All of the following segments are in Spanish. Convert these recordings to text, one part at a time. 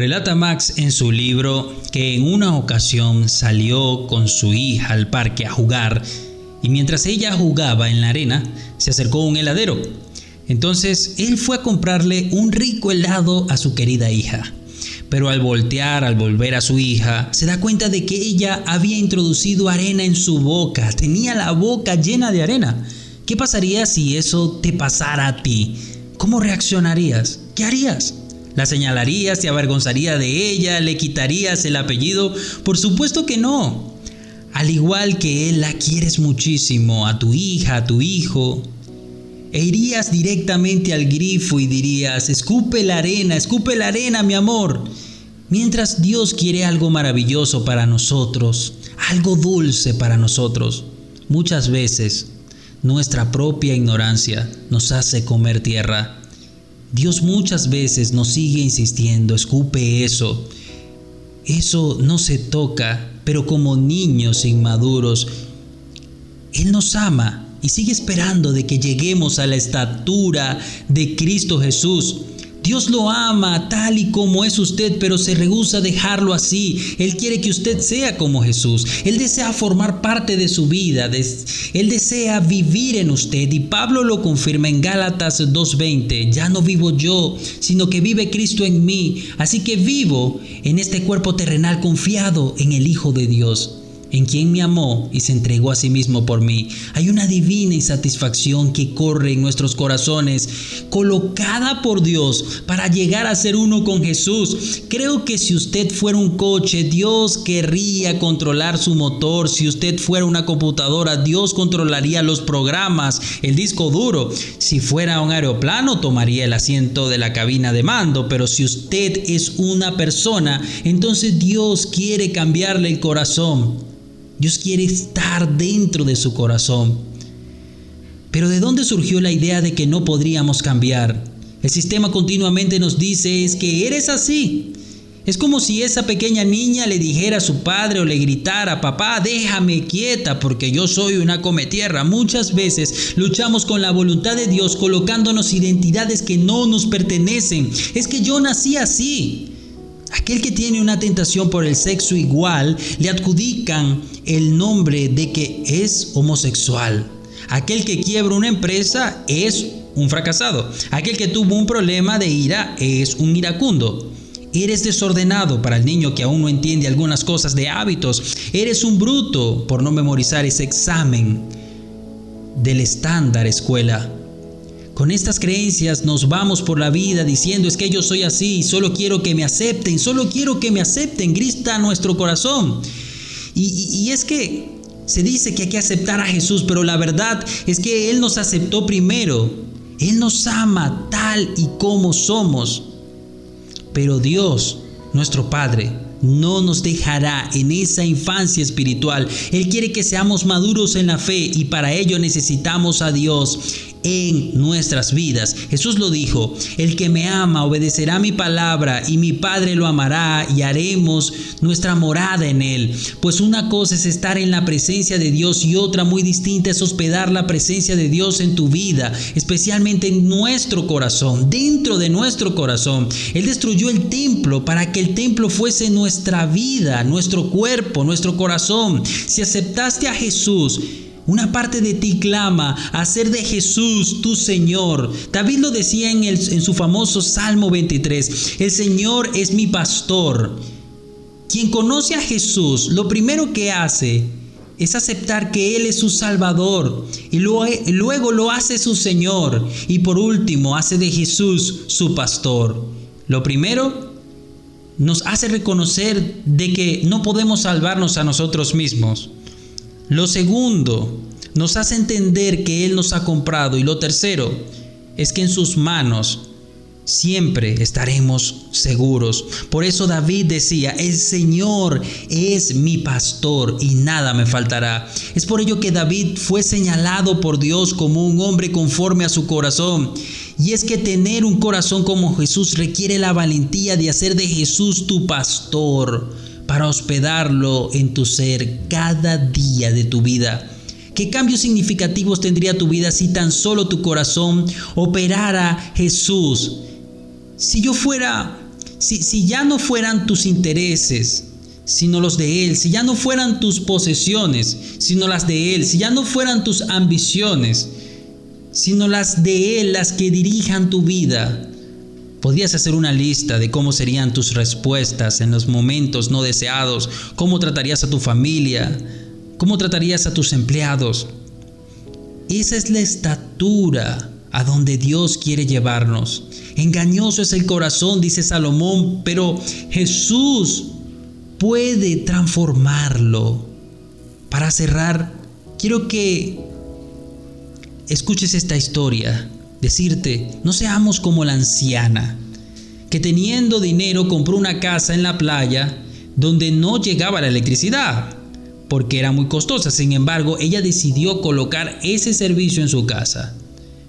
Relata Max en su libro que en una ocasión salió con su hija al parque a jugar y mientras ella jugaba en la arena se acercó un heladero. Entonces él fue a comprarle un rico helado a su querida hija. Pero al voltear, al volver a su hija, se da cuenta de que ella había introducido arena en su boca, tenía la boca llena de arena. ¿Qué pasaría si eso te pasara a ti? ¿Cómo reaccionarías? ¿Qué harías? ¿La señalarías, te avergonzaría de ella, le quitarías el apellido? Por supuesto que no. Al igual que él la quieres muchísimo, a tu hija, a tu hijo, e irías directamente al grifo y dirías, escupe la arena, escupe la arena, mi amor. Mientras Dios quiere algo maravilloso para nosotros, algo dulce para nosotros, muchas veces nuestra propia ignorancia nos hace comer tierra Dios muchas veces nos sigue insistiendo, escupe eso. Eso no se toca, pero como niños inmaduros, Él nos ama y sigue esperando de que lleguemos a la estatura de Cristo Jesús. Dios lo ama tal y como es usted, pero se rehúsa a dejarlo así. Él quiere que usted sea como Jesús. Él desea formar parte de su vida. Él desea vivir en usted. Y Pablo lo confirma en Gálatas 2.20. Ya no vivo yo, sino que vive Cristo en mí. Así que vivo en este cuerpo terrenal confiado en el Hijo de Dios en quien me amó y se entregó a sí mismo por mí. Hay una divina insatisfacción que corre en nuestros corazones, colocada por Dios para llegar a ser uno con Jesús. Creo que si usted fuera un coche, Dios querría controlar su motor. Si usted fuera una computadora, Dios controlaría los programas, el disco duro. Si fuera un aeroplano, tomaría el asiento de la cabina de mando. Pero si usted es una persona, entonces Dios quiere cambiarle el corazón. Dios quiere estar dentro de su corazón. Pero ¿de dónde surgió la idea de que no podríamos cambiar? El sistema continuamente nos dice es que eres así. Es como si esa pequeña niña le dijera a su padre o le gritara, papá, déjame quieta porque yo soy una cometierra. Muchas veces luchamos con la voluntad de Dios colocándonos identidades que no nos pertenecen. Es que yo nací así. Aquel que tiene una tentación por el sexo igual le adjudican el nombre de que es homosexual. Aquel que quiebra una empresa es un fracasado. Aquel que tuvo un problema de ira es un iracundo. Eres desordenado para el niño que aún no entiende algunas cosas de hábitos. Eres un bruto por no memorizar ese examen del estándar escuela. Con estas creencias nos vamos por la vida diciendo es que yo soy así, solo quiero que me acepten, solo quiero que me acepten, grita nuestro corazón. Y, y es que se dice que hay que aceptar a Jesús, pero la verdad es que Él nos aceptó primero. Él nos ama tal y como somos. Pero Dios, nuestro Padre, no nos dejará en esa infancia espiritual. Él quiere que seamos maduros en la fe y para ello necesitamos a Dios en nuestras vidas. Jesús lo dijo, el que me ama obedecerá mi palabra y mi Padre lo amará y haremos nuestra morada en él. Pues una cosa es estar en la presencia de Dios y otra muy distinta es hospedar la presencia de Dios en tu vida, especialmente en nuestro corazón, dentro de nuestro corazón. Él destruyó el templo para que el templo fuese nuestra vida, nuestro cuerpo, nuestro corazón. Si aceptaste a Jesús, una parte de ti clama a ser de Jesús tu Señor. David lo decía en, en su famoso Salmo 23. El Señor es mi pastor. Quien conoce a Jesús, lo primero que hace es aceptar que Él es su Salvador y luego lo hace su Señor y por último hace de Jesús su pastor. Lo primero nos hace reconocer de que no podemos salvarnos a nosotros mismos. Lo segundo, nos hace entender que Él nos ha comprado. Y lo tercero, es que en sus manos siempre estaremos seguros. Por eso David decía, el Señor es mi pastor y nada me faltará. Es por ello que David fue señalado por Dios como un hombre conforme a su corazón. Y es que tener un corazón como Jesús requiere la valentía de hacer de Jesús tu pastor para hospedarlo en tu ser cada día de tu vida. ¿Qué cambios significativos tendría tu vida si tan solo tu corazón operara Jesús? Si yo fuera si, si ya no fueran tus intereses, sino los de Él, si ya no fueran tus posesiones, sino las de Él, si ya no fueran tus ambiciones, sino las de Él las que dirijan tu vida, podrías hacer una lista de cómo serían tus respuestas en los momentos no deseados, cómo tratarías a tu familia, cómo tratarías a tus empleados. Esa es la estatura a donde Dios quiere llevarnos. Engañoso es el corazón, dice Salomón, pero Jesús puede transformarlo. Para cerrar, quiero que escuches esta historia. Decirte, no seamos como la anciana, que teniendo dinero compró una casa en la playa donde no llegaba la electricidad, porque era muy costosa. Sin embargo, ella decidió colocar ese servicio en su casa.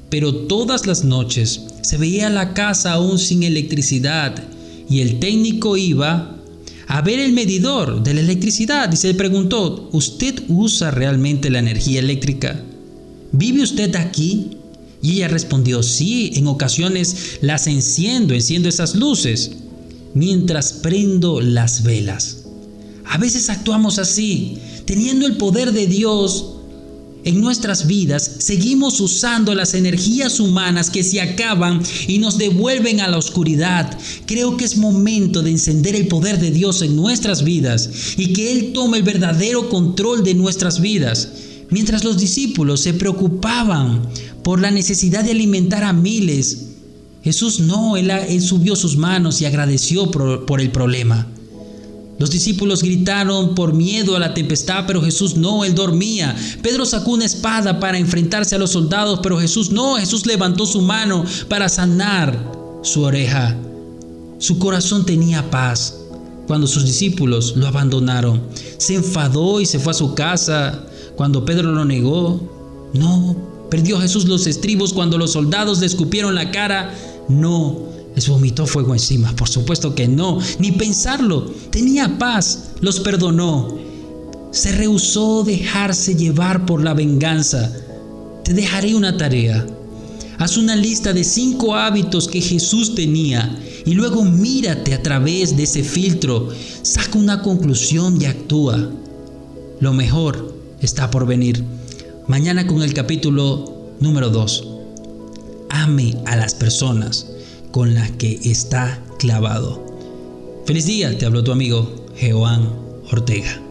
Pero todas las noches se veía la casa aún sin electricidad y el técnico iba a ver el medidor de la electricidad y se le preguntó, ¿usted usa realmente la energía eléctrica? ¿Vive usted aquí? Y ella respondió, sí, en ocasiones las enciendo, enciendo esas luces, mientras prendo las velas. A veces actuamos así, teniendo el poder de Dios en nuestras vidas seguimos usando las energías humanas que se acaban y nos devuelven a la oscuridad. Creo que es momento de encender el poder de Dios en nuestras vidas y que Él tome el verdadero control de nuestras vidas. Mientras los discípulos se preocupaban por la necesidad de alimentar a miles, Jesús no, Él, subió sus manos y agradeció por el problema. Los discípulos gritaron por miedo a la tempestad, pero Jesús no, él dormía. Pedro sacó una espada para enfrentarse a los soldados, pero Jesús no, Jesús levantó su mano para sanar su oreja. Su corazón tenía paz cuando sus discípulos lo abandonaron. Se enfadó y se fue a su casa cuando Pedro lo negó. No, perdió Jesús los estribos cuando los soldados le escupieron la cara. No, les vomitó fuego encima. Por supuesto que no, ni pensarlo. Tenía paz, los perdonó. Se rehusó dejarse llevar por la venganza. Te dejaré una tarea. Haz una lista de cinco hábitos que Jesús tenía y luego mírate a través de ese filtro. Saca una conclusión y actúa. Lo mejor está por venir. Mañana con el capítulo número 2. Ame a las personas con la que está clavado. Feliz día, te habló tu amigo Jehová Ortega.